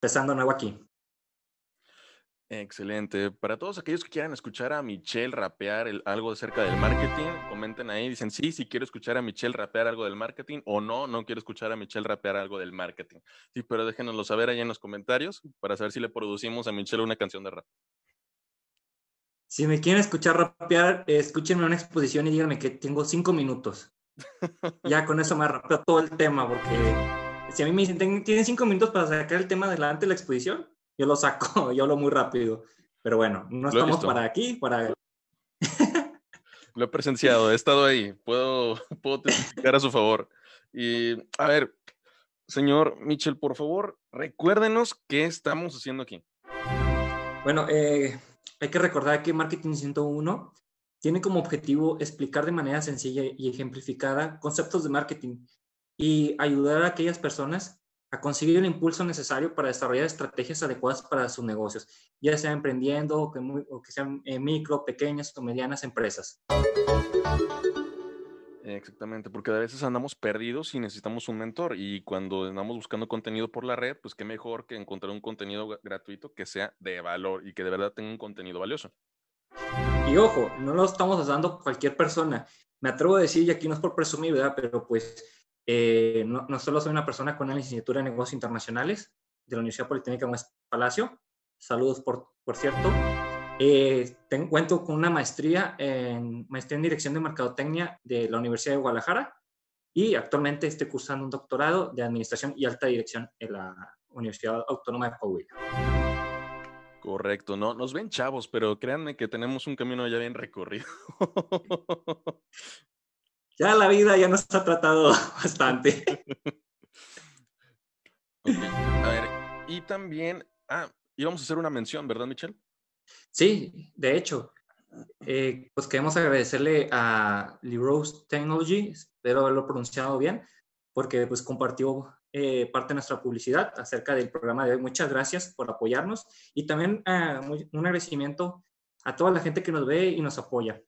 empezando nuevo aquí. Excelente. Para todos aquellos que quieran escuchar a Michelle rapear algo acerca del marketing, comenten ahí, dicen sí, sí quiero escuchar a Michelle rapear algo del marketing o no, no quiero escuchar a Michelle rapear algo del marketing. Sí, pero déjenoslo saber ahí en los comentarios para saber si le producimos a Michelle una canción de rap. Si me quieren escuchar rapear, escúchenme una exposición y díganme que tengo cinco minutos. ya con eso me rapeo todo el tema, porque si a mí me dicen, tienen cinco minutos para sacar el tema adelante de la exposición, yo lo saco, yo lo muy rápido. Pero bueno, no estamos para aquí, para... lo he presenciado, he estado ahí, puedo, puedo testificar a su favor. Y a ver, señor Michel, por favor, recuérdenos qué estamos haciendo aquí. Bueno, eh, hay que recordar que Marketing 101 tiene como objetivo explicar de manera sencilla y ejemplificada conceptos de marketing y ayudar a aquellas personas a conseguir el impulso necesario para desarrollar estrategias adecuadas para sus negocios, ya sea emprendiendo o que, sean eh, micro, pequeñas o medianas empresas. Exactamente, porque a veces andamos perdidos y necesitamos un mentor y cuando andamos buscando contenido por la red, pues qué mejor que encontrar un contenido gratuito que sea de valor y que de verdad tenga un contenido valioso. Y ojo, no lo estamos dando cualquier persona. Me atrevo a decir, y aquí no es por presumir, ¿verdad? Pero pues eh, no, solo soy una persona con una licenciatura en negocios internacionales de la Universidad Politécnica Muestra Palacio. Saludos, por, por cierto. Eh, con una maestría en, maestría en Dirección de Mercadotecnia de la Universidad de Guadalajara y actualmente estoy cursando un doctorado de Administración y Alta Dirección en la Universidad Autónoma de Coahuila. Correcto, no, nos ven chavos, pero créanme que tenemos un camino ya bien recorrido. ya la vida ya nos ha tratado bastante. A ver, y también, ah, íbamos a hacer una mención, ¿verdad, Michelle? Sí, de hecho, eh, pues queremos agradecerle a Rose Technology, espero haberlo pronunciado bien, porque pues compartió eh, parte de nuestra publicidad acerca del programa de hoy. Muchas gracias por apoyarnos y también ah, un agradecimiento a toda la gente que nos ve y nos apoya.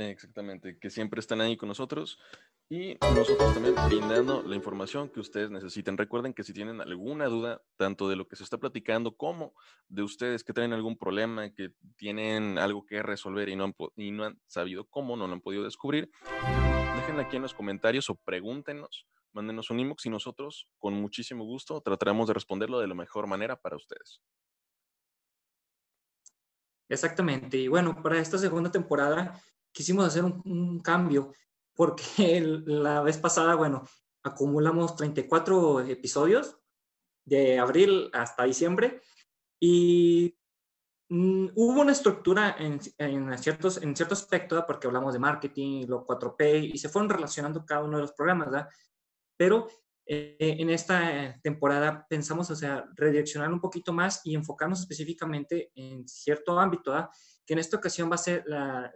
Exactamente, que siempre están ahí con nosotros y nosotros también brindando la información que ustedes necesiten. Recuerden que si tienen alguna duda, tanto de lo que se está platicando como de ustedes que tienen algún problema, que tienen algo que resolver y no han, y no han sabido cómo, no lo han podido descubrir, déjenla aquí en los comentarios o pregúntenos, mándenos un inbox y nosotros con muchísimo gusto trataremos de responderlo de la mejor manera para ustedes. Exactamente. Y bueno, para esta segunda temporada quisimos hacer un, cambio porque la vez pasada, bueno, acumulamos 34 episodios de abril hasta diciembre y mm, hubo una estructura en, en, ciertos, en cierto aspecto, porque hablamos de marketing, lo 4P, y se fueron relacionando cada uno de los programas, ¿verdad? Pero eh, en esta temporada pensamos, o sea, redireccionar un poquito más y enfocarnos específicamente en cierto ámbito, ¿verdad? que en esta ocasión va a ser la,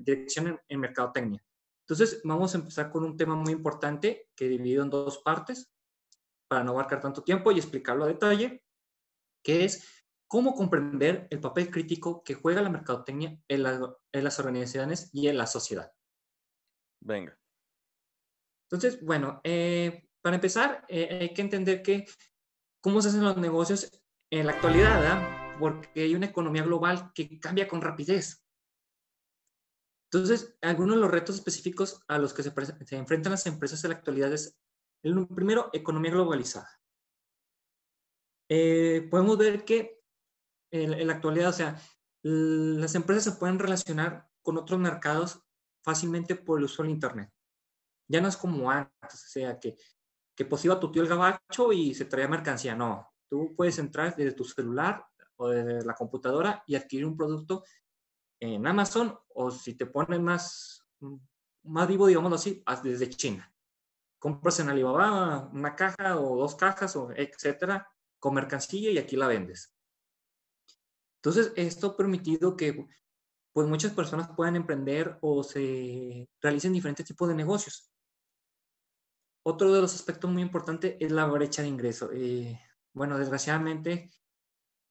dirección en, mercadotecnia. Entonces, vamos a empezar con un tema muy importante que dividido en dos partes para no abarcar tanto tiempo y explicarlo a detalle, que es cómo comprender el papel crítico que juega la mercadotecnia en, las organizaciones y en la sociedad. Venga. Entonces, bueno, eh, para empezar, eh, hay que entender que cómo se hacen los negocios en la actualidad, porque hay una economía global que cambia con rapidez. Entonces, algunos de los retos específicos a los que se, enfrentan las empresas en la actualidad es, el primero, economía globalizada. Eh, podemos ver que en, la actualidad, o sea, las empresas se pueden relacionar con otros mercados fácilmente por el uso del Internet. Ya no es como antes, o sea, que, que pues iba tu tío el gabacho y se traía mercancía. No, tú puedes entrar desde tu celular o desde la computadora y adquirir un producto en Amazon o si te ponen más, más vivo, digámoslo así, desde China. Compras en Alibaba una caja o dos cajas, o etcétera, con mercancía y aquí la vendes. Entonces, esto ha permitido que pues muchas personas puedan emprender o se realicen diferentes tipos de negocios. Otro de los aspectos muy importantes es la brecha de ingreso. Eh, bueno, desgraciadamente,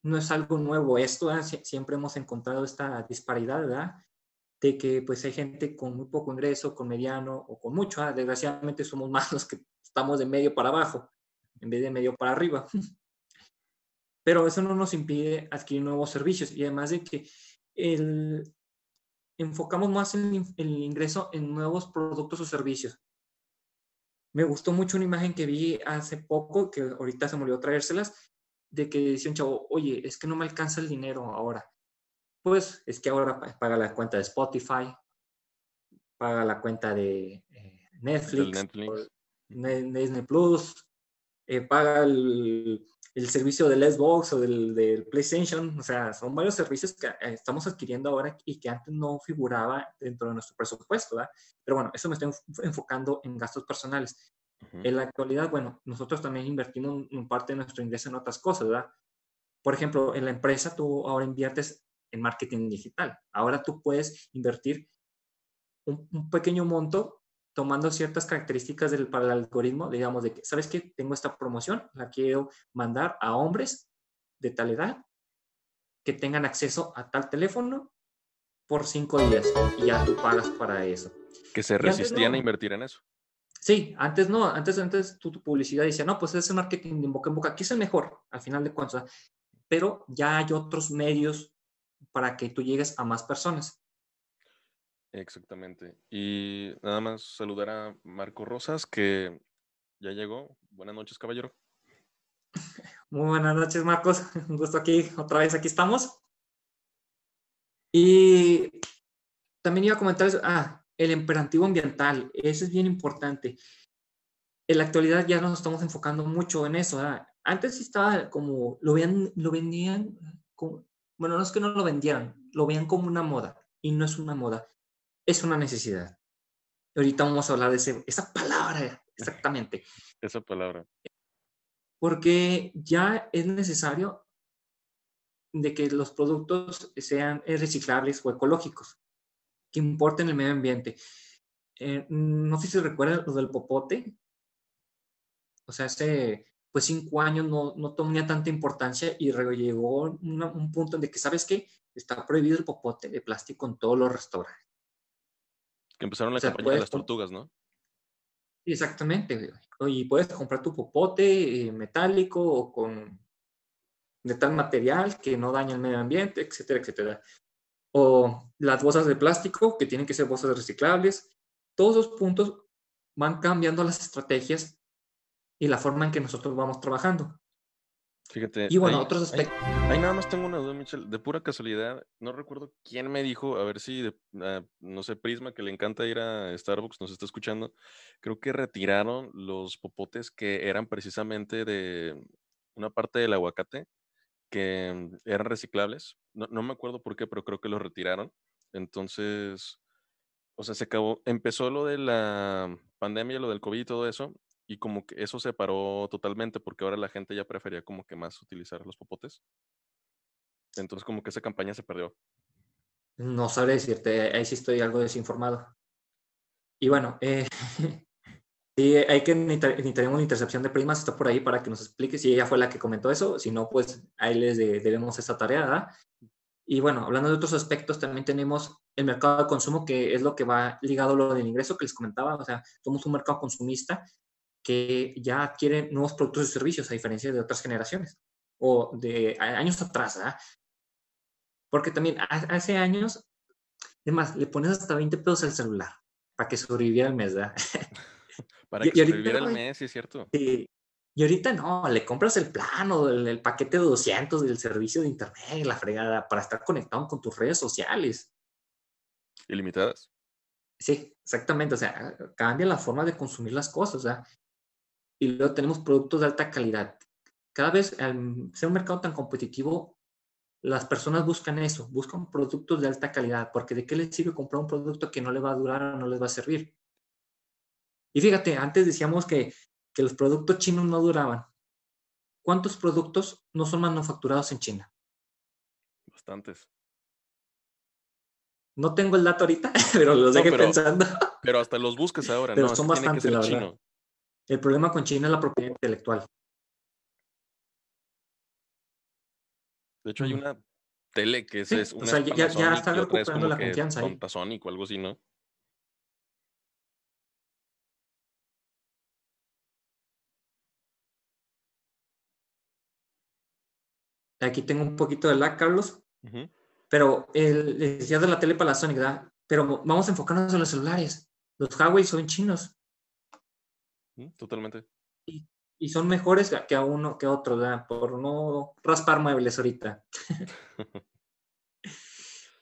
no es algo nuevo esto, siempre hemos encontrado esta disparidad, ¿verdad? De que pues hay gente con muy poco ingreso, con mediano o con mucho, desgraciadamente somos más los que estamos de medio para abajo. en vez de medio para arriba. Pero eso no nos impide adquirir nuevos servicios y además de que el, enfocamos más en el ingreso en nuevos productos o servicios. Me gustó mucho una imagen que vi hace poco, que ahorita se me olvidó traérselas, de que decía un chavo, oye, es que no me alcanza el dinero ahora. Pues es que ahora paga la cuenta de Spotify, paga la cuenta de eh, Netflix, Disney Plus, eh, paga el, el, servicio del Xbox o del, del, PlayStation. O sea, son varios servicios que eh, estamos adquiriendo ahora y que antes no figuraba dentro de nuestro presupuesto. ¿verdad? Pero bueno, eso me estoy enfocando en gastos personales. En la actualidad, bueno, nosotros también invertimos un parte de nuestro ingreso en otras cosas, ¿verdad? Por ejemplo, en la empresa tú ahora inviertes en marketing digital. Ahora tú puedes invertir un, pequeño monto tomando ciertas características del, para el algoritmo, digamos, de que, ¿sabes qué? Tengo esta promoción, la quiero mandar a hombres de tal edad que tengan acceso a tal teléfono por cinco días y ya tú pagas para eso. Que se resistían a invertir en eso. Sí, antes no, antes, antes tu, tu publicidad decía, no, pues ese marketing de boca en boca, aquí es el mejor, al final de cuentas, pero ya hay otros medios para que tú llegues a más personas. Exactamente. Y nada más saludar a Marco Rosas, que ya llegó. Buenas noches, caballero. Muy buenas noches, Marcos. Un gusto aquí, otra vez aquí estamos. Y también iba a comentar, ah, el imperativo ambiental, eso es bien importante. En la actualidad ya nos estamos enfocando mucho en eso. Antes sí estaba como, lo, veían, lo vendían, bueno, no es que no lo vendieran, lo veían como una moda y no es una moda es una necesidad. Ahorita vamos a hablar de esa palabra, exactamente. Esa palabra. Porque ya es necesario de que los productos sean reciclables o ecológicos, que importen el medio ambiente. Eh, no sé si recuerdan lo del popote. O sea, hace pues cinco años no, no tenía tanta importancia y llegó un punto en de que, ¿sabes qué? Está prohibido el popote de plástico en todos los restaurantes. Que empezaron la campaña de las tortugas, ¿no? Exactamente. Y puedes comprar tu popote eh, metálico o con de tal material que no daña el medio ambiente, etcétera, etcétera. O las bolsas de plástico que tienen que ser bolsas reciclables. Todos los puntos van cambiando las estrategias y la forma en que nosotros vamos trabajando. Fíjate. Y bueno, otros aspectos. Ahí, nada más tengo una duda, Michel. De pura casualidad, no recuerdo quién me dijo, a ver si, ah, no sé, Prisma, que le encanta ir a Starbucks, nos está escuchando. Creo que retiraron los popotes que eran precisamente de una parte del aguacate, que eran reciclables. No, no me acuerdo por qué, pero creo que los retiraron. Entonces, o sea, se acabó. Empezó lo de la pandemia, lo del COVID y todo eso, y como que eso se paró totalmente porque ahora la gente ya prefería como que más utilizar los popotes. Entonces como que esa campaña se perdió. No sabré decirte, ahí sí estoy algo desinformado. Y bueno, eh, sí, hay que necesitaremos una intercepción de primas, está por ahí para que nos explique si ella fue la que comentó eso, si no, pues ahí les debemos esa tarea, ¿verdad? Y bueno, hablando de otros aspectos, también tenemos el mercado de consumo, que es lo que va ligado a lo del ingreso que les comentaba, o sea, somos un mercado consumista que ya adquieren nuevos productos y servicios a diferencia de otras generaciones o de años atrás. ¿ah? Porque también hace años, además, le pones hasta 20 pesos al celular para que sobreviviera el mes. ¿verdad? para que sobreviviera el mes, sí es cierto. Y, y ahorita no, le compras el plano, el, el, paquete de 200 del servicio de internet, la fregada, para estar conectado con tus redes sociales. Ilimitadas. Sí, exactamente. O sea, cambia la forma de consumir las cosas. O sea, y luego tenemos productos de alta calidad. Cada vez, al ser un mercado tan competitivo, las personas buscan eso, buscan productos de alta calidad, porque ¿de qué les sirve comprar un producto que no le va a durar o no les va a servir? Y fíjate, antes decíamos que, que los productos chinos no duraban. ¿Cuántos productos no son manufacturados en China? Bastantes. No tengo el dato ahorita, pero los no, pensando. Pero hasta los buscas ahora, pero ¿no? Son bastantes, la verdad. El problema con China es la propiedad intelectual. De hecho, hay una tele que es, es una o sea, ya, ya, está recuperando la confianza ahí. Panasonic o algo así, ¿no? Aquí tengo un poquito de lag, Carlos. Pero el, decía de la tele Panasonic, ¿verdad? Pero vamos a enfocarnos en los celulares. Los Huawei son chinos. Totalmente. Y, y, son mejores que a uno que a otro, ¿verdad? Por no raspar muebles ahorita.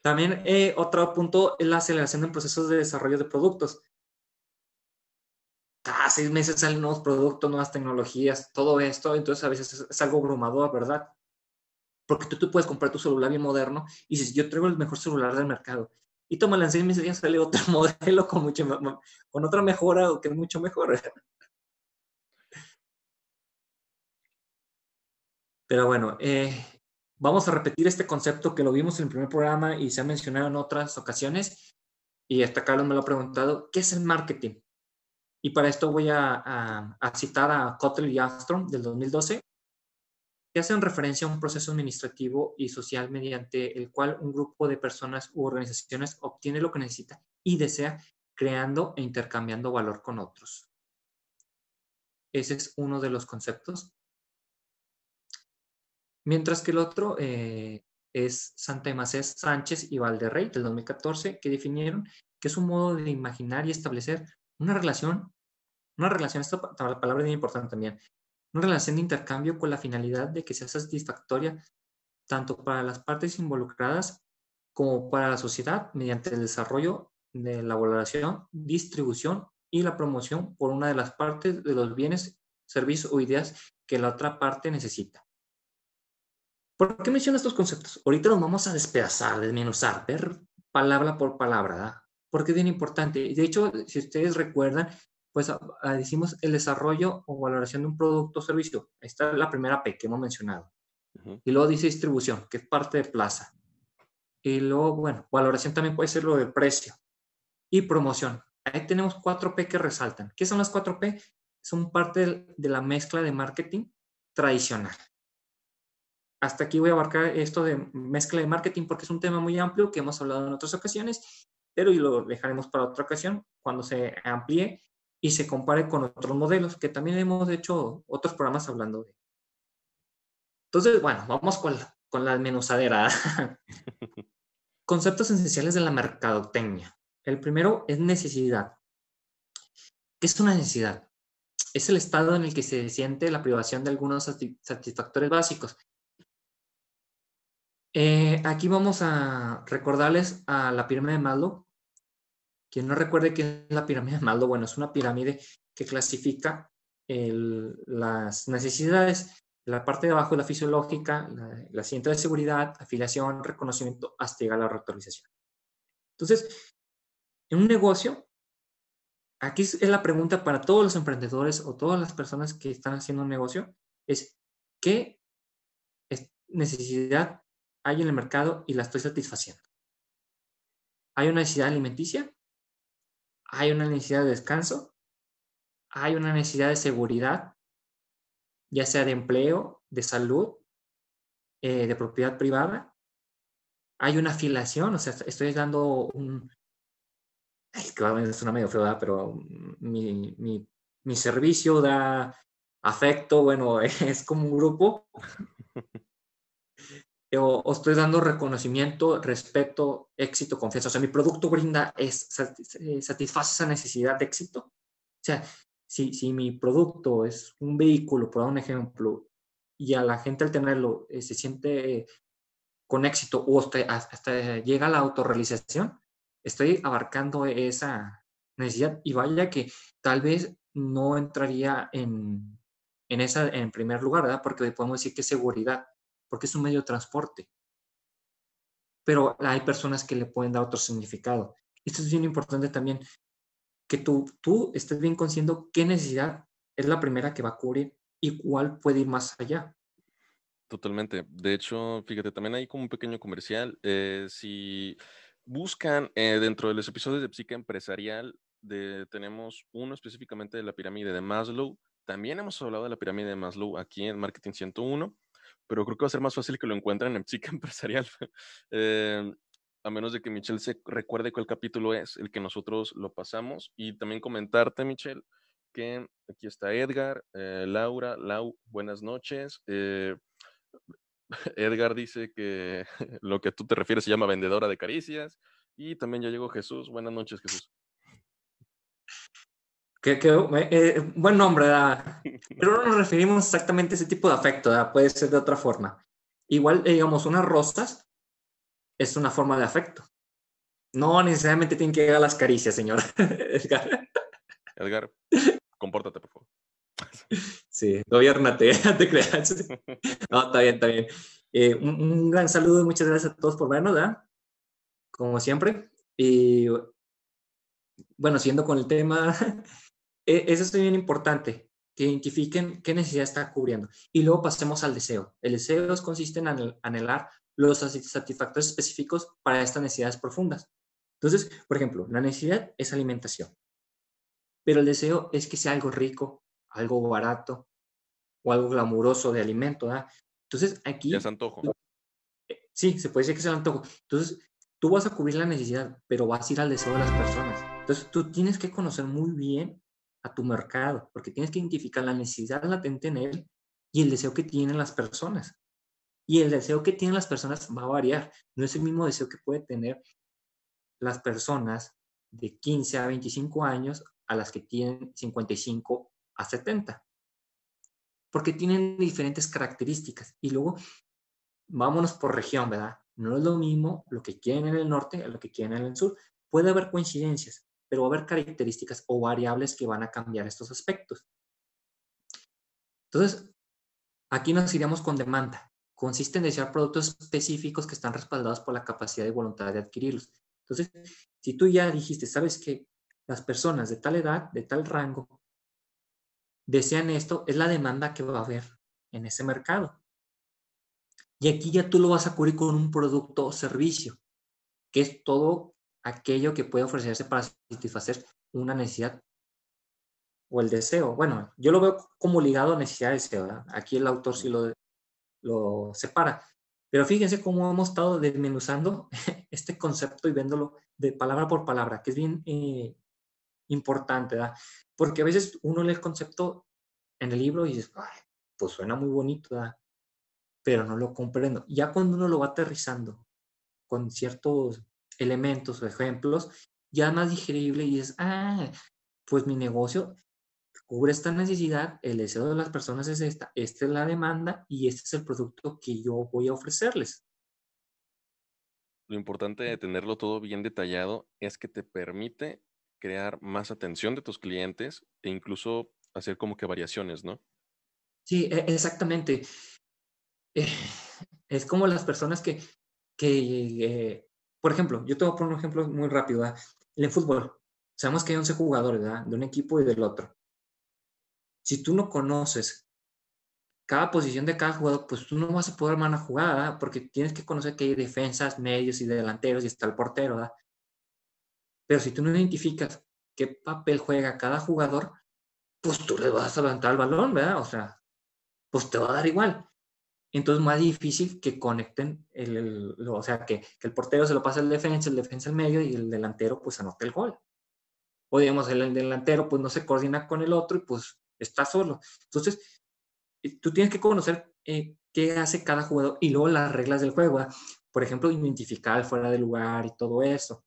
También eh, otro punto es la aceleración en procesos de desarrollo de productos. Cada seis meses salen nuevos productos, nuevas tecnologías, todo esto, entonces a veces es, algo abrumador, ¿verdad? Porque tú, tú, puedes comprar tu celular bien moderno y dices, yo traigo el mejor celular del mercado. Y toma en seis meses ya sale otro modelo con, mucho, con otra mejora o que es mucho mejor. Pero bueno, eh, Vamos a repetir este concepto que lo vimos en el primer programa y se ha mencionado en otras ocasiones. Y hasta Carlos me lo ha preguntado, ¿qué es el marketing? Y para esto voy a, citar a Kotler y Armstrong del 2012, que hacen referencia a un proceso administrativo y social mediante el cual un grupo de personas u organizaciones obtiene lo que necesita y desea, creando e intercambiando valor con otros. Ese es uno de los conceptos mientras que el otro eh, es Santa Macés Sánchez y Valderrey del 2014, que definieron que es un modo de imaginar y establecer una relación, una relación, esta palabra es muy importante también, una relación de intercambio con la finalidad de que sea satisfactoria tanto para las partes involucradas como para la sociedad mediante el desarrollo de la valoración, distribución y la promoción por una de las partes de los bienes, servicios o ideas que la otra parte necesita. ¿Por qué menciono estos conceptos? Ahorita los vamos a despedazar, desmenuzar, ver palabra por palabra, ¿verdad? Porque es bien importante. De hecho, si ustedes recuerdan, pues decimos el desarrollo o valoración de un producto o servicio. Ahí está la primera P que hemos mencionado. Y luego dice distribución, que es parte de plaza. Y luego, bueno, valoración también puede ser lo del precio. Y promoción. Ahí tenemos cuatro P que resaltan. ¿Qué son las cuatro P? Son parte de la mezcla de marketing tradicional hasta aquí voy a abarcar esto de mezcla de marketing porque es un tema muy amplio que hemos hablado en otras ocasiones, pero y lo dejaremos para otra ocasión cuando se amplíe y se compare con otros modelos que también hemos hecho otros programas hablando de. Entonces, bueno, vamos con la, con la menuzadera. Conceptos esenciales de la mercadotecnia. El primero es necesidad. ¿Qué es una necesidad? Es el estado en el que se siente la privación de algunos satisfactores básicos, eh, aquí vamos a recordarles a la pirámide de Maslow. Quien no recuerde qué es la pirámide de Maslow, bueno, es una pirámide que clasifica las necesidades. La parte de abajo es la fisiológica, la, la de seguridad, afiliación, reconocimiento, hasta llegar a la reautorización. Entonces, en un negocio, aquí es la pregunta para todos los emprendedores o todas las personas que están haciendo un negocio, es ¿qué necesidad hay en el mercado y la estoy satisfaciendo. Hay una necesidad alimenticia, hay una necesidad de descanso, hay una necesidad de seguridad, ya sea de empleo, de salud, eh, de propiedad privada. Hay una afiliación, o sea, estoy dando un... Es que es una medio feo, pero mi, mi, mi servicio da afecto, bueno, es como un grupo o, estoy dando reconocimiento, respeto, éxito, confianza. O sea, mi producto brinda, es, eh, satisface esa necesidad de éxito. O sea, si, si mi producto es un vehículo, por dar un ejemplo, y a la gente al tenerlo eh, se siente con éxito o hasta, llega a la autorrealización, estoy abarcando esa necesidad y vaya que tal vez no entraría en, en esa en primer lugar, ¿verdad? Porque podemos decir que seguridad porque es un medio de transporte. Pero hay personas que le pueden dar otro significado. Esto es bien importante también, que tú, tú estés bien consciente qué necesidad es la primera que va a cubrir y cuál puede ir más allá. Totalmente. De hecho, fíjate, también hay como un pequeño comercial. Eh, si buscan eh, dentro de los episodios de Psica Empresarial, de, tenemos uno específicamente de la pirámide de Maslow. También hemos hablado de la pirámide de Maslow aquí en Marketing 101 pero creo que va a ser más fácil que lo encuentren en Psique Empresarial. Eh, a menos de que Michelle se recuerde cuál capítulo es, el que nosotros lo pasamos. Y también comentarte, Michelle, que aquí está Edgar, eh, Laura, Lau, buenas noches. Eh, Edgar dice que lo que tú te refieres se llama vendedora de caricias. Y también ya llegó Jesús. Buenas noches, Jesús. Que, eh, buen nombre, pero no nos referimos exactamente a ese tipo de afecto, puede ser de otra forma. Igual, eh, digamos, unas rosas es una forma de afecto. No necesariamente tienen que llegar las caricias, señor. Edgar. Edgar, compórtate, por favor. Sí, gobiernate, te creas. No, está bien, está bien. Eh, un, gran saludo y muchas gracias a todos por vernos, ¿verdad? Como siempre. Y bueno, siendo con el tema, eso es bien importante, que identifiquen qué necesidad está cubriendo. Y luego pasemos al deseo. El deseo consiste en anhelar los satisfactores específicos para estas necesidades profundas. Entonces, por ejemplo, la necesidad es alimentación, pero el deseo es que sea algo rico, algo barato o algo glamuroso de alimento. ¿verdad? Entonces, aquí... es antojo. Sí, se puede decir que es el antojo. Entonces, tú vas a cubrir la necesidad, pero vas a ir al deseo de las personas. Entonces, tú tienes que conocer muy bien a tu mercado, porque tienes que identificar la necesidad latente en él y el deseo que tienen las personas. Y el deseo que tienen las personas va a variar. No es el mismo deseo que puede tener las personas de 15 a 25 años a las que tienen 55 a 70. Porque tienen diferentes características. Y luego, vámonos por región, ¿verdad? No es lo mismo lo que quieren en el norte a lo que quieren en el sur. Puede haber coincidencias, pero va a haber características o variables que van a cambiar estos aspectos. Entonces, aquí nos iríamos con demanda. Consiste en desear productos específicos que están respaldados por la capacidad y voluntad de adquirirlos. Entonces, si tú ya dijiste, sabes que las personas de tal edad, de tal rango, desean esto, es la demanda que va a haber en ese mercado. Y aquí ya tú lo vas a cubrir con un producto o servicio, que es todo aquello que puede ofrecerse para satisfacer una necesidad o el deseo. Bueno, yo lo veo como ligado a necesidad de deseo. Aquí el autor sí lo, lo separa. Pero fíjense cómo hemos estado desmenuzando este concepto y viéndolo de palabra por palabra, que es bien eh, importante, ¿verdad? Porque a veces uno lee el concepto en el libro y dice, pues suena muy bonito, ¿verdad? pero no lo comprendo. Ya cuando uno lo va aterrizando con ciertos elementos o ejemplos, ya más digerible y es, ah, pues mi negocio cubre esta necesidad, el deseo de las personas es esta, esta es la demanda y este es el producto que yo voy a ofrecerles. Lo importante de tenerlo todo bien detallado es que te permite crear más atención de tus clientes e incluso hacer como que variaciones, ¿no? Sí, e, exactamente. Eh, es como las personas que, que eh, por ejemplo, yo te voy a poner un ejemplo muy rápido. En el fútbol, sabemos que hay 11 jugadores ¿verdad? de un equipo y del otro. Si tú no conoces cada posición de cada jugador, pues tú no vas a poder armar una jugada, porque tienes que conocer que hay defensas, medios y delanteros y está el portero. ¿verdad? Pero si tú no identificas qué papel juega cada jugador, pues tú le vas a levantar el balón, ¿verdad? O sea, pues te va a dar igual. Entonces, más difícil que conecten, el, o sea, que, el portero se lo pase al defensa, el defensa al medio y el delantero pues anote el gol. O digamos, el, delantero pues no se coordina con el otro y pues está solo. Entonces, eh, tú tienes que conocer eh, qué hace cada jugador y luego las reglas del juego. Por ejemplo, identificar fuera de lugar y todo eso.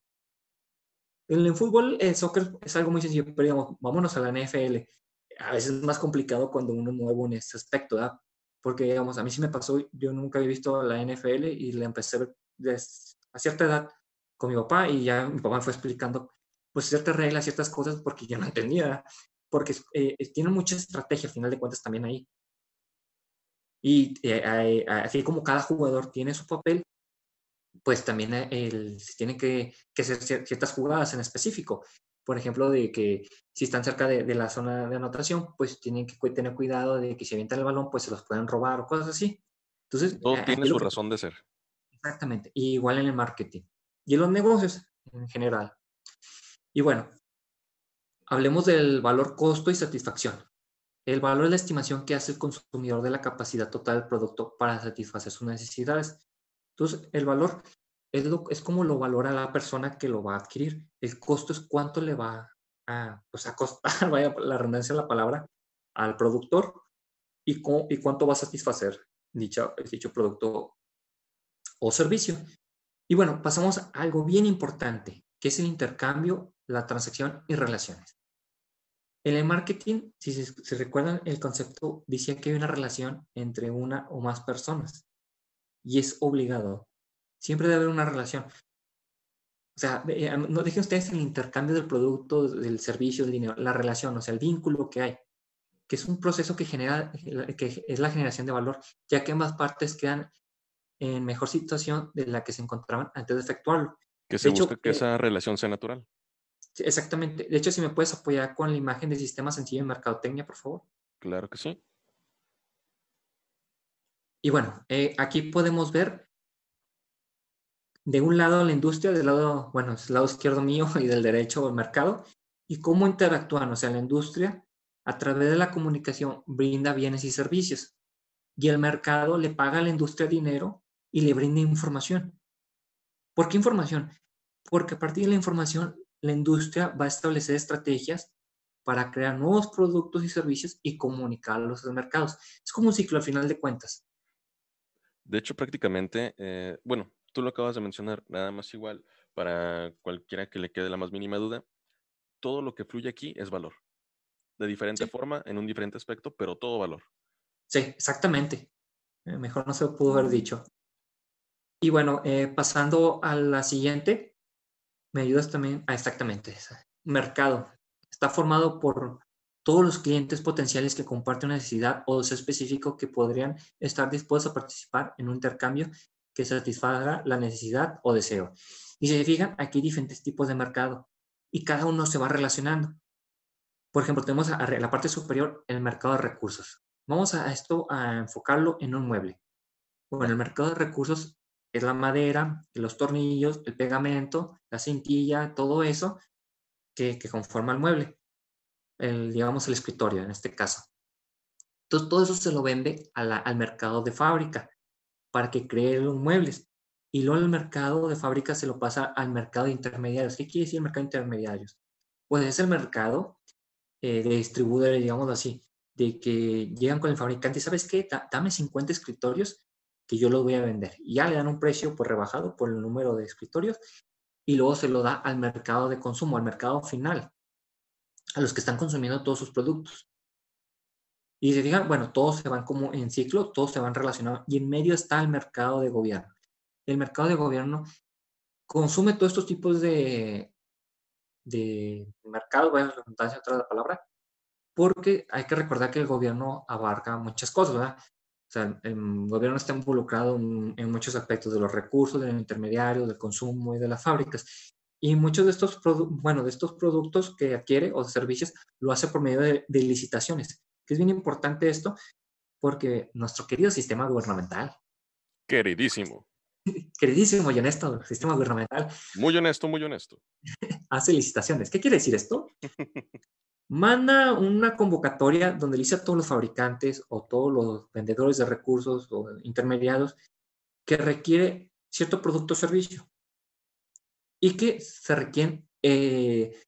En el fútbol, el soccer es algo muy sencillo, pero digamos, vámonos a la NFL. A veces es más complicado cuando uno es nuevo en ese aspecto, ¿verdad? Porque digamos, a mí sí me pasó, yo nunca había visto la NFL y la empecé a cierta edad con mi papá y ya mi papá me fue explicando pues ciertas reglas, ciertas cosas porque yo no entendía, porque eh, tiene mucha estrategia al final de cuentas también ahí. Y eh, así como cada jugador tiene su papel, pues también eh, el, se tienen que, que hacer ciertas jugadas en específico por ejemplo, de que si están cerca de, la zona de anotación, pues tienen que tener cuidado de que si avientan el balón, pues se los pueden robar o cosas así. Entonces, todo tiene su razón de ser. Exactamente, igual en el marketing y en los negocios en general. Y bueno, hablemos del valor costo y satisfacción. El valor es la estimación que hace el consumidor de la capacidad total del producto para satisfacer sus necesidades. Entonces, el valor es, es como lo valora la persona que lo va a adquirir. El costo es cuánto le va a, pues a costar, vaya la redundancia de la palabra, al productor y, y cuánto va a satisfacer dicho, dicho producto o servicio. Y bueno, pasamos a algo bien importante, que es el intercambio, la transacción y relaciones. En el marketing, si se, recuerdan, el concepto decía que hay una relación entre una o más personas y es obligado. Siempre debe haber una relación. O sea, eh, no dejen ustedes el intercambio del producto, del servicio, del dinero, la relación, o sea, el vínculo que hay, que es un proceso que genera, que es la generación de valor, ya que ambas partes quedan en mejor situación de la que se encontraban antes de efectuarlo. Que se busca que esa relación sea natural. Exactamente. De hecho, si me puedes apoyar con la imagen del sistema sencillo de mercadotecnia, por favor. Claro que sí. Y bueno, eh, aquí podemos ver de un lado la industria, del lado, bueno, el lado izquierdo mío y del derecho el mercado, y cómo interactúan, o sea, la industria a través de la comunicación brinda bienes y servicios, y el mercado le paga a la industria dinero y le brinda información. ¿Por qué información? Porque a partir de la información la industria va a establecer estrategias para crear nuevos productos y servicios y comunicarlos a los mercados. Es como un ciclo al final de cuentas. De hecho, prácticamente, eh, bueno, tú lo acabas de mencionar, nada más igual, para cualquiera que le quede la más mínima duda, todo lo que fluye aquí es valor. De diferente forma, en un diferente aspecto, pero todo valor. Sí, exactamente. Eh, mejor no se pudo haber dicho. Y bueno, eh, pasando a la siguiente, me ayudas también a exactamente Mercado. Está formado por todos los clientes potenciales que comparten una necesidad o deseo específico que podrían estar dispuestos a participar en un intercambio que satisfaga la necesidad o deseo. Y si se fijan, aquí hay diferentes tipos de mercado y cada uno se va relacionando. Por ejemplo, tenemos a la parte superior el mercado de recursos. Vamos a esto a enfocarlo en un mueble. Bueno, el mercado de recursos es la madera, los tornillos, el pegamento, la cintilla, todo eso que, conforma el mueble, el, digamos el escritorio en este caso. Entonces todo eso se lo vende al mercado de fábrica para que cree los muebles. Y luego el mercado de fábrica se lo pasa al mercado de intermediarios. ¿Qué quiere decir el mercado de intermediarios? Pues es el mercado eh, de distribuidores, digamos así, de que llegan con el fabricante, ¿sabes qué? dame 50 escritorios que yo los voy a vender. Y ya le dan un precio por rebajado por el número de escritorios y luego se lo da al mercado de consumo, al mercado final, a los que están consumiendo todos sus productos. Y se digan, bueno, todos se van como en ciclo, todos se van relacionados. Y en medio está el mercado de gobierno. El mercado de gobierno consume todos estos tipos de, de mercado, voy a redundancia otra la palabra, porque hay que recordar que el gobierno abarca muchas cosas, ¿verdad? O sea, el gobierno está involucrado en, muchos aspectos de los recursos, del intermediario, del consumo y de las fábricas. Y muchos de estos, bueno, de estos productos que adquiere o servicios lo hace por medio de, licitaciones, que es bien importante esto porque nuestro querido sistema gubernamental. Queridísimo. Queridísimo y honesto sistema gubernamental. Muy honesto, muy honesto. hace licitaciones. ¿Qué quiere decir esto? manda una convocatoria donde dice a todos los fabricantes o todos los vendedores de recursos o intermediarios que requiere cierto producto o servicio y que se requiere eh,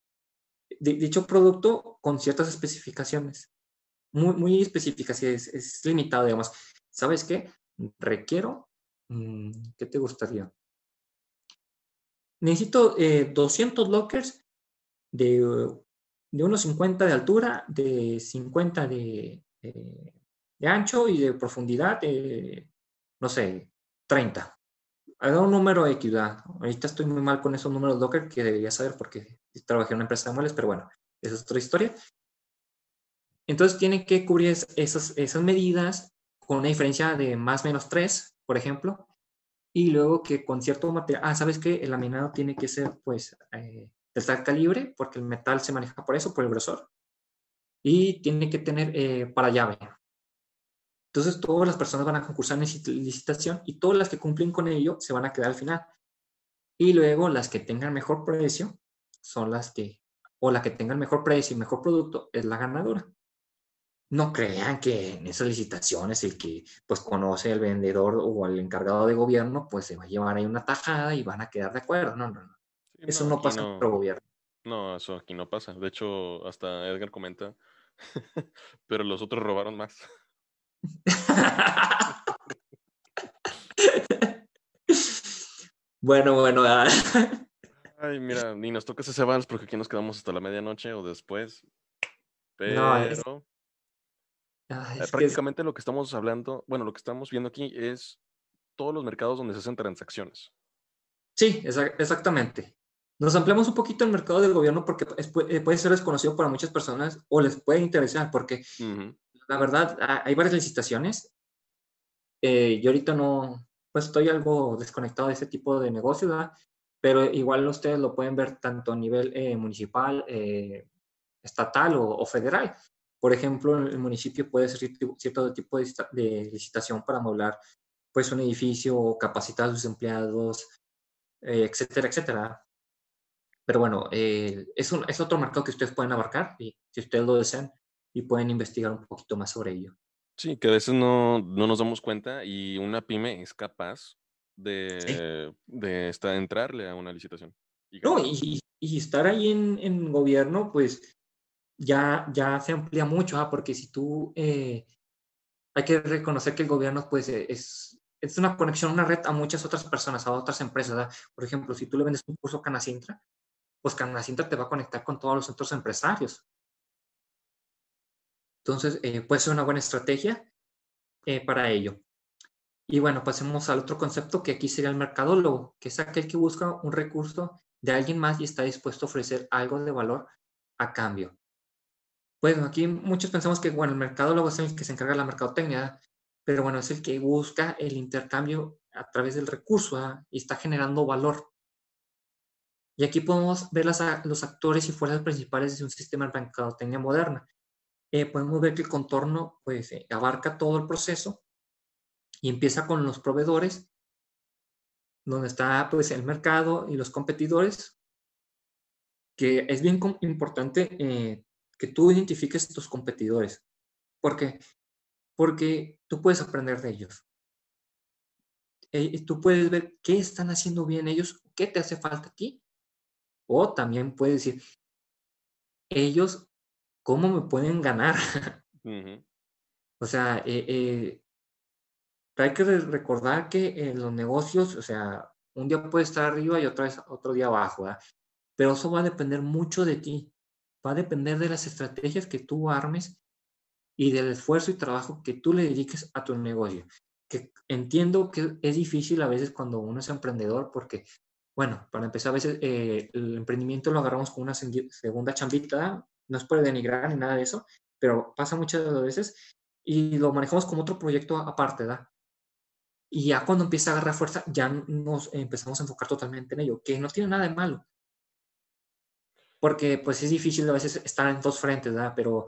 dicho producto con ciertas especificaciones, muy, muy específicas, es, es limitado, digamos. ¿Sabes qué? Requiero, mm, ¿qué te gustaría? Necesito 200 eh, lockers de de unos 50 de altura, de 50 de, de, ancho y de profundidad, de, no sé, 30. Haga un número X, Ahorita estoy muy mal con esos números Docker que debería saber porque trabajé en una empresa de muebles, pero bueno, esa es otra historia. Entonces tiene que cubrir esas, esas medidas con una diferencia de más o menos 3, por ejemplo, y luego que con cierto material, ah, ¿sabes qué? El laminado tiene que ser, pues, eh, de tal calibre, porque el metal se maneja por eso, por el grosor, y tiene que tener eh, para llave. Entonces, todas las personas van a concursar en licitación y todas las que cumplen con ello se van a quedar al final. Y luego las que tengan mejor precio son las que, o la que tenga el mejor precio y mejor producto es la ganadora no crean que en esas licitaciones el que pues conoce al vendedor o al encargado de gobierno pues se va a llevar ahí una tajada y van a quedar de acuerdo. No, no, no. Eso no, pasa no, en otro gobierno. No, eso aquí no pasa. De hecho, hasta Edgar comenta, pero los otros robaron más. bueno, bueno. Ah. Ay, mira, ni nos toques ese vals porque aquí nos quedamos hasta la medianoche o después. Pero... No, es eh, prácticamente lo que estamos hablando, bueno, lo que estamos viendo aquí es todos los mercados donde se hacen transacciones. Sí, exactamente. Nos ampliamos un poquito el mercado del gobierno porque eh, puede ser desconocido para muchas personas o les puede interesar porque la verdad hay varias licitaciones. Eh, yo ahorita no, pues estoy algo desconectado de ese tipo de negocio, ¿verdad? pero igual ustedes lo pueden ver tanto a nivel eh, municipal, estatal o, federal. Por ejemplo, el municipio puede ser cierto tipo de, de licitación para amolar pues un edificio, capacitar a sus empleados, etcétera, etcétera. Pero bueno, eh, es, un, es otro mercado que ustedes pueden abarcar y si ustedes lo desean y pueden investigar un poquito más sobre ello. Sí, que a veces no, no nos damos cuenta y una pyme es capaz de, de estar, entrarle a una licitación. Y no, y, y, estar ahí en, en, gobierno, pues ya, ya se amplía mucho, ¿ah? porque si tú, eh, hay que reconocer que el gobierno pues es, es una conexión, una red a muchas otras personas, a otras empresas. Por ejemplo, si tú le vendes un curso a Canacintra, pues Canacintra te va a conectar con todos los otros empresarios. Entonces, eh, puede ser una buena estrategia eh, para ello. Y bueno, pasemos al otro concepto que aquí sería el mercadólogo, que es aquel que busca un recurso de alguien más y está dispuesto a ofrecer algo de valor a cambio. Bueno, aquí muchos pensamos que, bueno, el mercadólogo es el que se encarga de la mercadotecnia, pero bueno, es el que busca el intercambio a través del recurso ¿ah? y está generando valor. Y aquí podemos ver los actores y fuerzas principales de un sistema de mercadotecnia moderna. Eh, podemos ver que el contorno pues, eh, abarca todo el proceso y empieza con los proveedores, donde está pues, el mercado y los competidores, que es bien importante eh, que tú identifiques tus competidores. ¿Por qué? Porque tú puedes aprender de ellos. tú puedes ver qué están haciendo bien ellos, qué te hace falta a ti o también puede decir, ellos, ¿cómo me pueden ganar? O sea, eh, eh, hay que recordar que en los negocios, o sea, un día puede estar arriba y otra vez, otro día abajo, pero eso va a depender mucho de ti. Va a depender de las estrategias que tú armes y del esfuerzo y trabajo que tú le dediques a tu negocio. Que entiendo que es difícil a veces cuando uno es emprendedor porque bueno, para empezar, a veces eh, el emprendimiento lo agarramos con una segunda chambita, no es por denigrar ni nada de eso, pero pasa muchas veces y lo manejamos como otro proyecto aparte, ¿verdad? Y ya cuando empieza a agarrar fuerza, ya nos empezamos a enfocar totalmente en ello, que no tiene nada de malo. Porque pues es difícil a veces estar en dos frentes, ¿verdad? Pero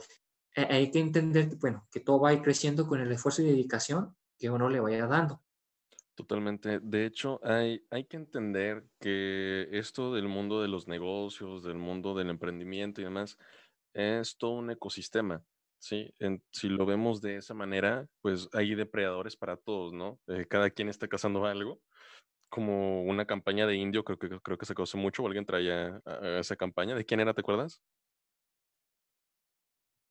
eh, hay que entender, bueno, que todo va a ir creciendo con el esfuerzo y dedicación que uno le vaya dando. Totalmente. De hecho, hay, hay que entender que esto del mundo de los negocios, del mundo del emprendimiento y demás, es todo un ecosistema. Sí, si lo vemos de esa manera, pues hay depredadores para todos, ¿no? Eh, cada quien está cazando algo, como una campaña de indio, creo que, creo que se causó mucho, o alguien traía esa campaña. ¿De quién era, te acuerdas?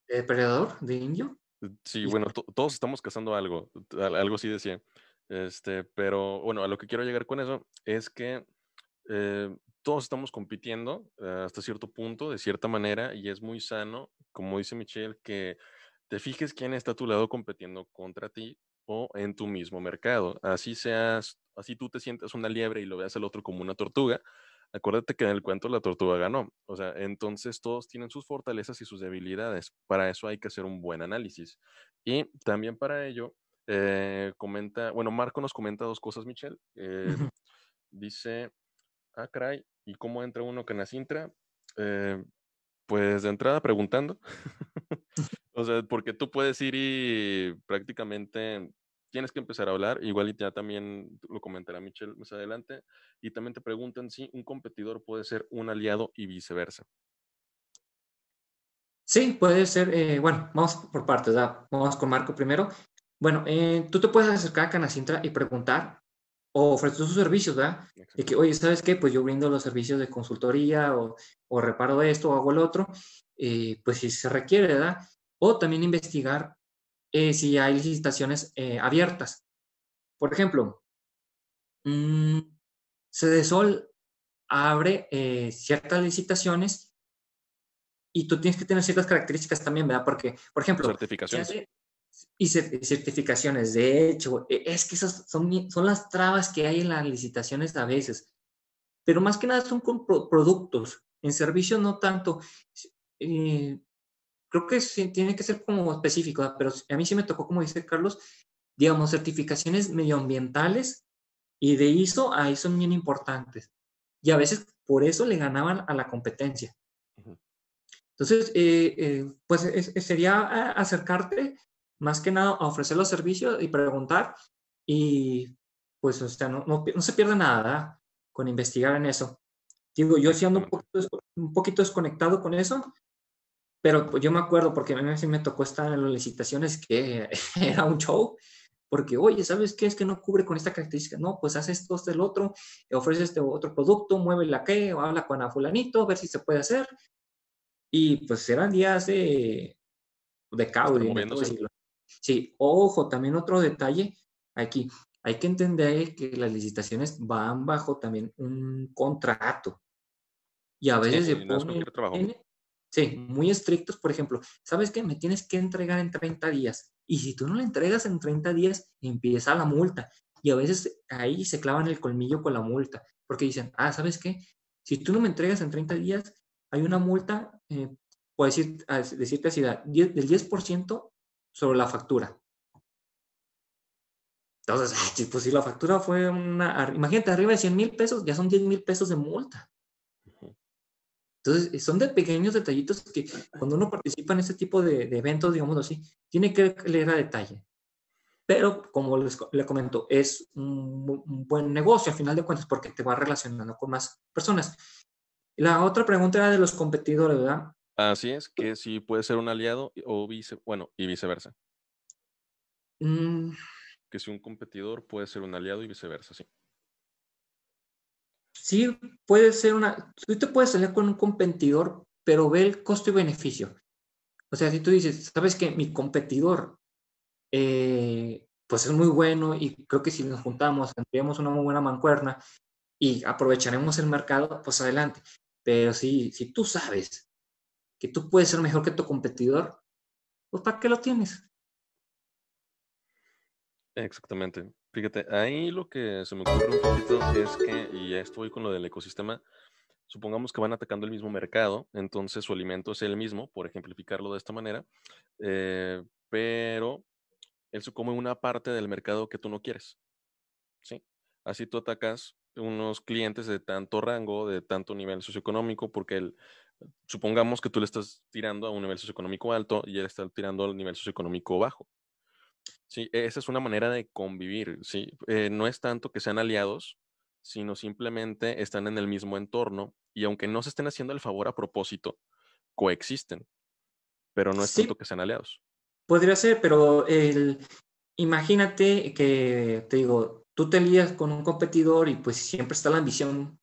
¿Depredador de indio? Sí, bueno, todos estamos cazando algo, algo así decía. Este, pero bueno, a lo que quiero llegar con eso es que eh, todos estamos compitiendo eh, hasta cierto punto, de cierta manera, y es muy sano, como dice Michelle, que te fijes quién está a tu lado compitiendo contra ti o en tu mismo mercado. Así seas, así tú te sientas una liebre y lo veas al otro como una tortuga. Acuérdate que en el cuento la tortuga ganó. O sea, entonces todos tienen sus fortalezas y sus debilidades. Para eso hay que hacer un buen análisis. Y también para ello eh, comenta, bueno, Marco nos comenta dos cosas, Michelle. Eh, dice, ah, caray, ¿y cómo entra uno que Sintra? Eh, pues de entrada preguntando. o sea, porque tú puedes ir y prácticamente tienes que empezar a hablar, igual y ya también lo comentará Michelle más adelante, y también te preguntan si un competidor puede ser un aliado y viceversa. Sí, puede ser, bueno, vamos por partes, vamos con Marco primero. Bueno, eh, tú te puedes acercar a Canacintra y preguntar o ofrecer sus servicios, ¿verdad? De que, oye, ¿sabes qué? Pues yo brindo los servicios de consultoría o, o reparo esto o hago el otro, eh, pues si se requiere, ¿verdad? O también investigar eh, si hay licitaciones abiertas. Por ejemplo, mm, Cedesol abre eh, ciertas licitaciones y tú tienes que tener ciertas características también, ¿verdad? Porque, por ejemplo, certificaciones. y certificaciones, de hecho, e, es que esas son, son las trabas que hay en las licitaciones a veces, pero más que nada son con productos, en servicio no tanto. Eh, creo que tiene que ser como específico, pero a mí sí me tocó, como dice Carlos, digamos, certificaciones medioambientales y de ISO ahí son bien importantes. Y a veces por eso le ganaban a la competencia. Entonces, eh, eh, pues sería acercarte más que nada a ofrecer los servicios y preguntar y pues, o sea, no, no, se pierde nada con investigar en eso. Digo, yo sí ando un poquito, un poquito desconectado con eso, pero yo me acuerdo porque a mí sí me tocó estar en las licitaciones que era un show porque, oye, ¿sabes qué? Es que no cubre con esta característica. No, pues haz esto, este, el otro, ofrece este otro producto, mueve la que, o habla con a fulanito, a ver si se puede hacer. Y pues eran días de, de caos. Sí, ojo, también otro detalle aquí. Hay que entender que las licitaciones van bajo también un contrato. Y a veces se ponen, sí, muy estrictos, por ejemplo, ¿sabes qué? Me tienes que entregar en 30 días. Y si tú no la entregas en 30 días, empieza la multa. Y a veces ahí se clavan el colmillo con la multa, porque dicen, ah, ¿sabes qué? Si tú no me entregas en 30 días, hay una multa, eh, decir, decirte así, del 10% sobre la factura. Entonces, pues si la factura fue una, imagínate, arriba de 100 mil pesos, ya son 10 mil pesos de multa. Entonces, son de pequeños detallitos que cuando uno participa en este tipo de, eventos, digamos así, tiene que leer a detalle. Pero, como les, comento, es un, buen negocio a final de cuentas porque te va relacionando con más personas. La otra pregunta era de los competidores, ¿verdad? Así es, que si puede ser un aliado o vice, bueno, y viceversa. Mm. Que si un competidor puede ser un aliado y viceversa, sí sí puede ser una, tú te puedes salir con un competidor, pero ve el costo y beneficio. O sea, si tú dices, sabes que mi competidor, eh, pues es muy bueno y creo que si nos juntamos, tendríamos una muy buena mancuerna y aprovecharemos el mercado, pues adelante. Pero si, si tú sabes que tú puedes ser mejor que tu competidor, pues ¿para qué lo tienes? Exactamente. Fíjate, ahí lo que se me ocurre un poquito es que, y ya estoy con lo del ecosistema, supongamos que van atacando el mismo mercado, entonces su alimento es el mismo, por ejemplificarlo de esta manera, eh, pero él se come una parte del mercado que tú no quieres. ¿sí? Así tú atacas unos clientes de tanto rango, de tanto nivel socioeconómico, porque él, supongamos que tú le estás tirando a un nivel socioeconómico alto y él está tirando al nivel socioeconómico bajo. Sí, esa es una manera de convivir, sí. Eh, no es tanto que sean aliados, sino simplemente están en el mismo entorno y aunque no se estén haciendo el favor a propósito, coexisten. Pero no es tanto que sean aliados. Podría ser, pero el, imagínate que, te digo, tú te lías con un competidor y pues siempre está la ambición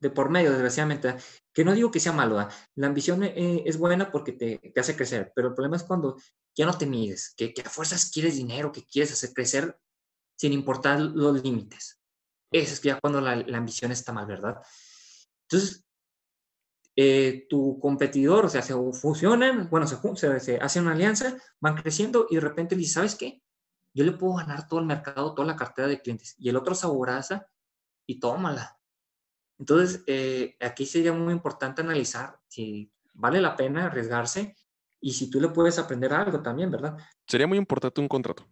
de por medio, desgraciadamente. Que no digo que sea malo, la ambición eh, es buena porque te, te, hace crecer, pero el problema es cuando ya no te mides, que, a fuerzas quieres dinero, que quieres hacer crecer sin importar los límites. Eso es ya cuando la, ambición está mal, ¿verdad? Entonces, eh, tu competidor, o sea, se fusionan, bueno, se, se, hacen una alianza, van creciendo y de repente dices, ¿sabes qué? Yo le puedo ganar todo el mercado, toda la cartera de clientes. Y el otro se aboraza y tómala. Entonces, eh, aquí sería muy importante analizar si vale la pena arriesgarse y si tú le puedes aprender algo también, ¿verdad? Sería muy importante un contrato.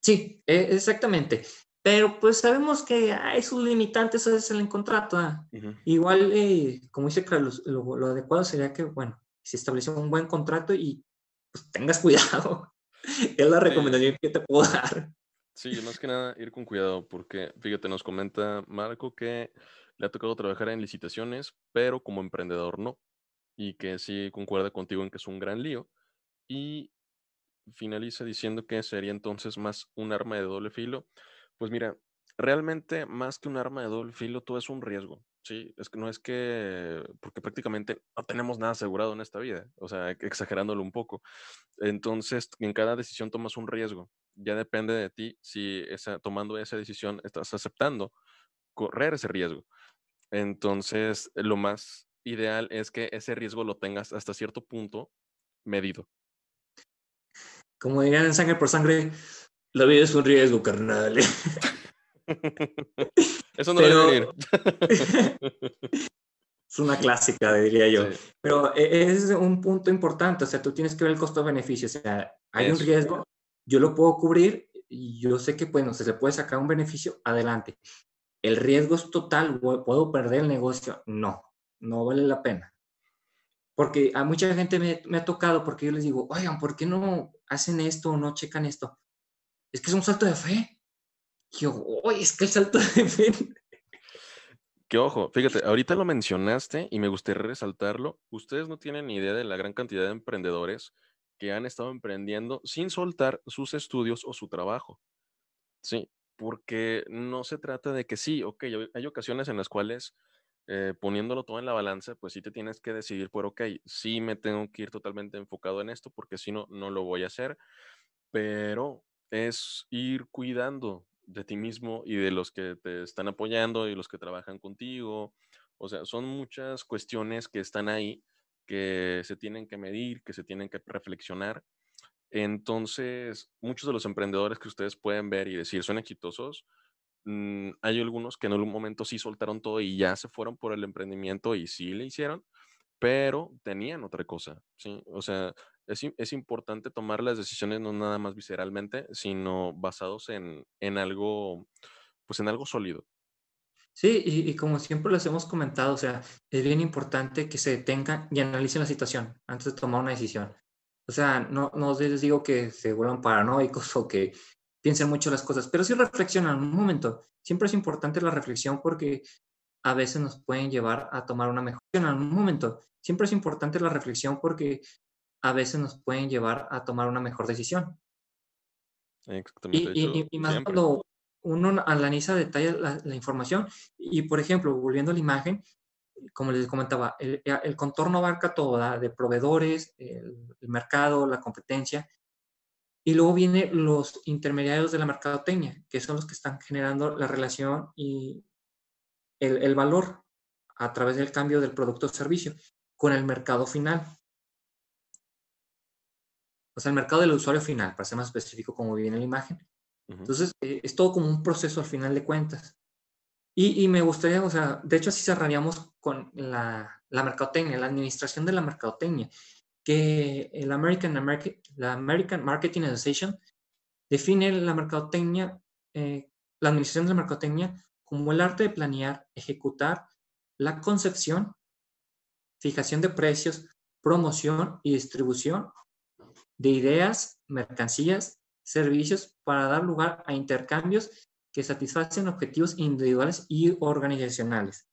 Sí, e, exactamente. Pero pues sabemos que hay sus limitantes a veces en el contrato. ¿ah? Igual, eh, como dice Carlos, lo, adecuado sería que, bueno, se establece un buen contrato y pues tengas cuidado. es la recomendación que te puedo dar. Sí, más que nada ir con cuidado, porque fíjate, nos comenta Marco que le ha tocado trabajar en licitaciones, pero como emprendedor no y que sí concuerda contigo en que es un gran lío. Y finaliza diciendo que sería entonces más un arma de doble filo. Pues mira, realmente más que un arma de doble filo, todo es un riesgo. Sí, es que no es que, porque prácticamente no tenemos nada asegurado en esta vida, o sea, exagerándolo un poco. Entonces, en cada decisión tomas un riesgo. Ya depende de ti si esa, tomando esa decisión estás aceptando correr ese riesgo. Entonces, lo más ideal es que ese riesgo lo tengas hasta cierto punto medido. Como dirían en sangre por sangre, la vida es un riesgo, carnal. Eso no debe venir. es una clásica, diría yo. Pero e, es un punto importante, o sea, tú tienes que ver el costo-beneficio, o sea, hay un riesgo, yo lo puedo cubrir y yo sé que, bueno, se le puede sacar un beneficio, adelante. El riesgo es total, ¿puedo perder el negocio? No, no vale la pena. Porque a mucha gente me, ha tocado porque yo les digo, oigan, ¿por qué no hacen esto o no checan esto? Es que es un salto de fe. Y yo, oye, es que el salto de fe. Que ojo, fíjate, ahorita lo mencionaste y me gustaría resaltarlo. Ustedes no tienen ni idea de la gran cantidad de emprendedores que han estado emprendiendo sin soltar sus estudios o su trabajo. Sí, porque no se trata de que sí, ok, hay ocasiones en las cuales eh, poniéndolo todo en la balanza, pues sí te tienes que decidir por, ok, sí me tengo que ir totalmente enfocado en esto porque si no, no lo voy a hacer, pero es ir cuidando de ti mismo y de los que te están apoyando y los que trabajan contigo. O sea, son muchas cuestiones que están ahí que se tienen que medir, que se tienen que reflexionar. Entonces, muchos de los emprendedores que ustedes pueden ver y decir son exitosos, mm, hay algunos que en algún momento sí soltaron todo y ya se fueron por el emprendimiento y sí le hicieron, pero tenían otra cosa, ¿sí? O sea, es, importante tomar las decisiones no nada más visceralmente, sino basados en, algo, pues en algo sólido. Sí, y, como siempre les hemos comentado, o sea, es bien importante que se detengan y analicen la situación antes de tomar una decisión. O sea, no, no les digo que se vuelvan paranoicos o que piensen mucho las cosas, pero sí reflexionan un momento. Siempre es importante la reflexión porque a veces nos pueden llevar a tomar una mejor decisión en un momento. Siempre es importante la reflexión porque a veces nos pueden llevar a tomar una mejor decisión. Exactamente. Y, más cuando uno analiza detalle la, la, información y, por ejemplo, volviendo a la imagen, como les comentaba, el, contorno abarca todo, de proveedores, el, mercado, la competencia, y luego vienen los intermediarios de la mercadotecnia, que son los que están generando la relación y el, el valor a través del cambio del producto o servicio con el mercado final o sea, el mercado del usuario final, para ser más específico como viene la imagen. Entonces, eh, es todo como un proceso al final de cuentas. Y, y, me gustaría, o sea, de hecho así cerraríamos con la, la mercadotecnia, la administración de la mercadotecnia, que el American, American, la American Marketing Association define la mercadotecnia, eh, la administración de la mercadotecnia como el arte de planear, ejecutar la concepción, fijación de precios, promoción y distribución de ideas, mercancías, servicios para dar lugar a intercambios que satisfacen objetivos individuales y organizacionales.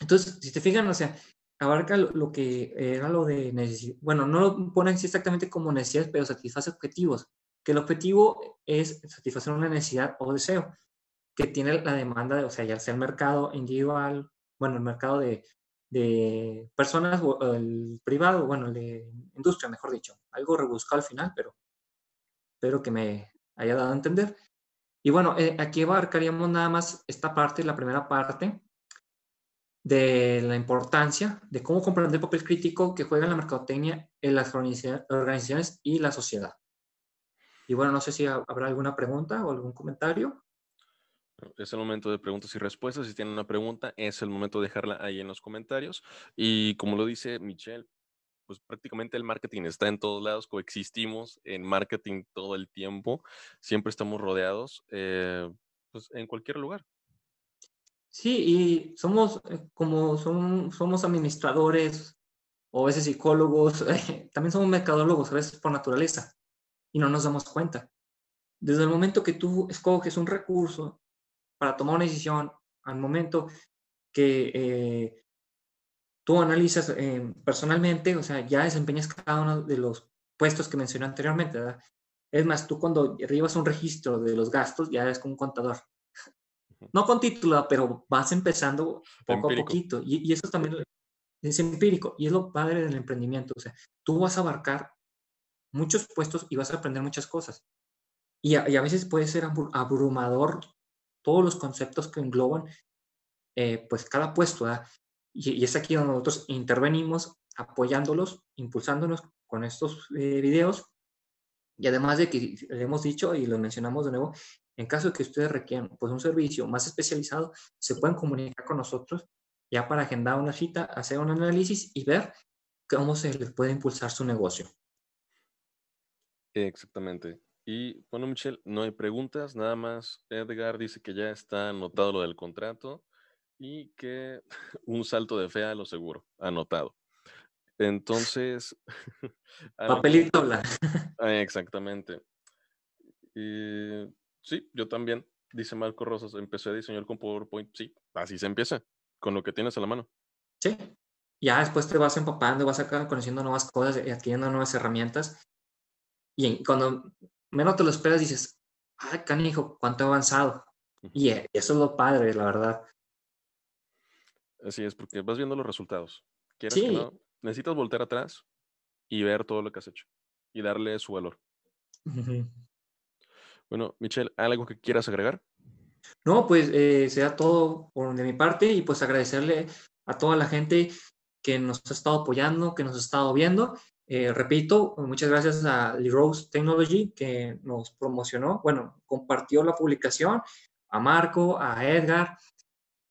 Entonces, si te fijan, o sea, abarca lo, que era lo de necesidad. Bueno, no lo ponen exactamente como necesidades, pero satisface objetivos. Que el objetivo es satisfacer una necesidad o deseo que tiene la demanda, de, o sea, ya sea el mercado individual, bueno, el mercado de de personas, o el privado, bueno, el de industria, mejor dicho. Algo rebuscado al final, pero espero que me haya dado a entender. Y bueno, eh, aquí abarcaríamos nada más esta parte, la primera parte, de la importancia de cómo comprender el papel crítico que juega la mercadotecnia en las organizaciones y la sociedad. Y bueno, no sé si habrá alguna pregunta o algún comentario. Es el momento de preguntas y respuestas. Si tienen una pregunta, es el momento de dejarla ahí en los comentarios. Y como lo dice Michelle, pues prácticamente el marketing está en todos lados, coexistimos en marketing todo el tiempo, siempre estamos rodeados, eh, pues en cualquier lugar. Sí, y somos eh, como son, somos administradores o a veces psicólogos, también somos mercadólogos a veces por naturaleza y no nos damos cuenta. Desde el momento que tú escoges un recurso para tomar una decisión al momento que eh, tú analizas eh, personalmente, o sea, ya desempeñas cada uno de los puestos que mencioné anteriormente. Es más, tú cuando arribas un registro de los gastos, ya eres como un contador. No con título, pero vas empezando poco a poquito. Y, y, eso también es empírico. Y es lo padre del emprendimiento. O sea, tú vas a abarcar muchos puestos y vas a aprender muchas cosas. Y a, y a veces puede ser abrumador todos los conceptos que engloban eh, pues cada puesto. Y, es aquí donde nosotros intervenimos apoyándolos, impulsándonos con estos eh, videos. Y además de que le hemos dicho y lo mencionamos de nuevo, en caso de que ustedes requieran pues, un servicio más especializado, se pueden comunicar con nosotros ya para agendar una cita, hacer un análisis y ver cómo se les puede impulsar su negocio. Exactamente. Y bueno, Michelle, no hay preguntas, nada más. Edgar dice que ya está anotado lo del contrato y que un salto de fe a lo seguro, anotado. Entonces. Papelito habla. Ah, exactamente. Y, sí, yo también. Dice Marco Rosas, empecé a diseñar con PowerPoint. Sí, así se empieza, con lo que tienes a la mano. Sí. Ya después te vas empapando, vas acá conociendo nuevas cosas y adquiriendo nuevas herramientas. Y cuando menos te lo esperas, dices, ah, canijo, cuánto he avanzado. Y eso es lo padre, la verdad. Así es, porque vas viendo los resultados. ¿Quieres que no? Necesitas voltear atrás y ver todo lo que has hecho y darle su valor. Bueno, Michelle, ¿algo que quieras agregar? No, pues eh, sea todo por de mi parte y pues agradecerle a toda la gente que nos ha estado apoyando, que nos ha estado viendo. Eh, repito, muchas gracias a Rose Technology que nos promocionó, bueno, compartió la publicación, a Marco, a Edgar,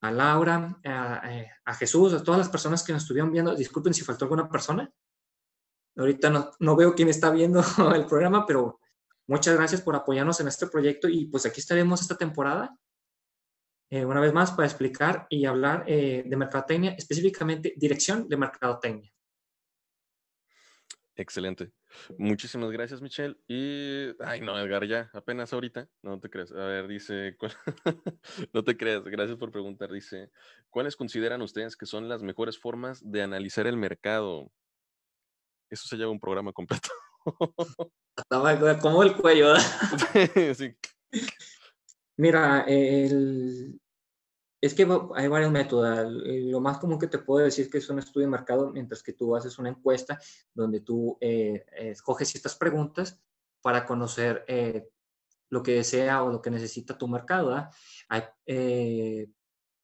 a Laura, eh, a, Jesús, a todas las personas que nos estuvieron viendo. Disculpen si faltó alguna persona. Ahorita no, no veo quién está viendo el programa, pero muchas gracias por apoyarnos en este proyecto y pues aquí estaremos esta temporada. Eh, una vez más para explicar y hablar eh, de mercadotecnia, específicamente dirección de mercadotecnia. Excelente. Muchísimas gracias, Michelle. Y, ay, no, Edgar, ya, apenas ahorita, no te creas. A ver, dice, no te creas, gracias por preguntar. Dice, ¿cuáles consideran ustedes que son las mejores formas de analizar el mercado? Eso se lleva un programa completo. Como el cuello. sí. Mira, el, es que hay varios métodos. Lo más común que te puedo decir es que es un estudio de mercado, mientras que tú haces una encuesta donde tú eh, escoges ciertas preguntas para conocer eh, lo que desea o lo que necesita tu mercado. Hay eh,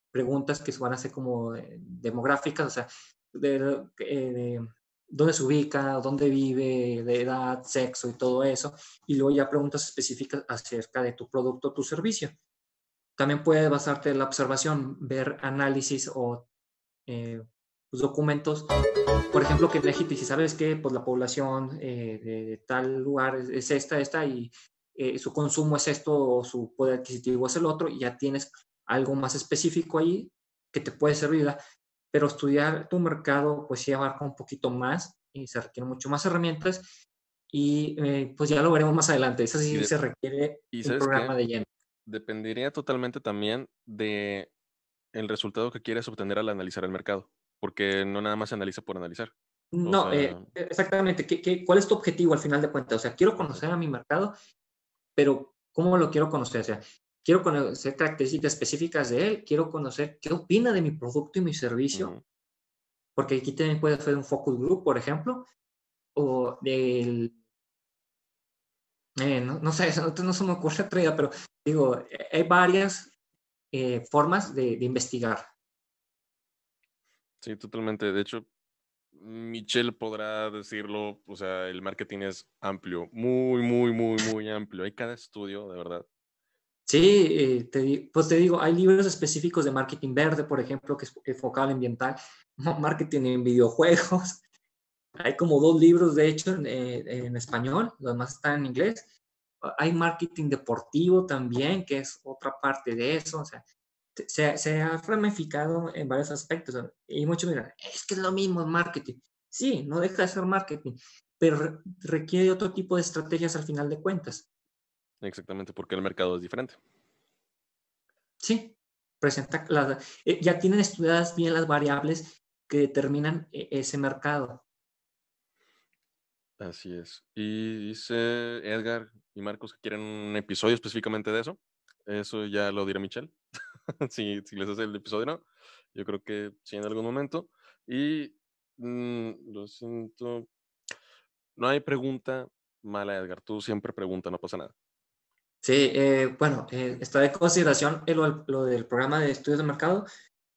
preguntas que van a ser como demográficas, o sea, de, de, dónde se ubica, dónde vive, de edad, sexo y todo eso. Y luego ya preguntas específicas acerca de tu producto o tu servicio. También puedes basarte en la observación, ver análisis o eh, documentos. Por ejemplo, que México, si sabes que pues, la población eh, de, tal lugar es, esta, esta, y eh, su consumo es esto, o su poder adquisitivo es el otro, y ya tienes algo más específico ahí que te puede servir. Pero estudiar tu mercado, pues sí abarca un poquito más y se requieren mucho más herramientas. Y pues ya lo veremos más adelante. Eso sí se requiere un programa de lleno dependería totalmente también de el resultado que quieres obtener al analizar el mercado, porque no nada más se analiza por analizar. No, eh, exactamente. ¿Qué, cuál es tu objetivo al final de cuentas? O sea, quiero conocer a mi mercado, pero ¿cómo lo quiero conocer? O sea, quiero conocer características específicas de él, quiero conocer qué opina de mi producto y mi servicio, porque aquí también puede ser un focus group, por ejemplo, o del eh, no, sé, no, no se me ocurre otra pero digo, hay varias eh, formas de, investigar. Sí, totalmente. De hecho, Michelle podrá decirlo, o sea, el marketing es amplio, muy, muy, muy, muy amplio. Hay cada estudio, de verdad. Sí, pues te digo, hay libros específicos de marketing verde, por ejemplo, que es enfocado en ambiental, marketing en videojuegos, hay como dos libros, de hecho, eh, en, español, los demás están en inglés. Hay marketing deportivo también, que es otra parte de eso. O sea, se, ha ramificado en varios aspectos. Y muchos dirán, es que es lo mismo marketing. Sí, no deja de ser marketing, pero requiere otro tipo de estrategias al final de cuentas. Exactamente, porque el mercado es diferente. Sí, presenta eh, ya tienen estudiadas bien las variables que determinan eh, ese mercado. Así es. Y dice Edgar y Marcos que quieren un episodio específicamente de eso. Eso ya lo dirá Michelle. si, si, les hace el episodio, no. Yo creo que sí en algún momento. Y mm, lo siento. No hay pregunta mala, Edgar. Tú siempre pregunta, no pasa nada. Sí, eh, bueno, eh, está de consideración lo, lo, del programa de estudios de mercado,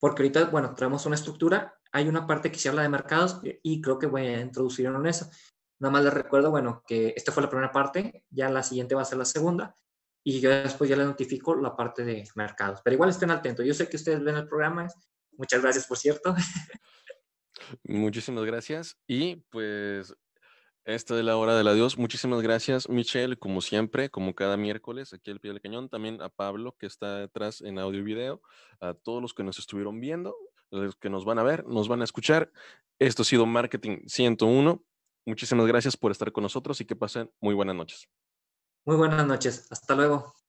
porque ahorita, bueno, traemos una estructura, hay una parte que se habla de mercados y creo que introducir en eso. Nada más les recuerdo, bueno, que esta fue la primera parte, ya la siguiente va a ser la segunda, y yo después ya les notifico la parte de mercados. Pero igual estén atentos, yo sé que ustedes ven el programa, muchas gracias, por cierto. Muchísimas gracias, y pues esta de la hora del adiós. Muchísimas gracias, Michelle, como siempre, como cada miércoles, aquí al pie del cañón. También a Pablo, que está detrás en audio y video. A todos los que nos estuvieron viendo, los que nos van a ver, nos van a escuchar. Esto ha sido Marketing 101. Muchísimas gracias por estar con nosotros y que pasen muy buenas noches. Muy buenas noches. Hasta luego.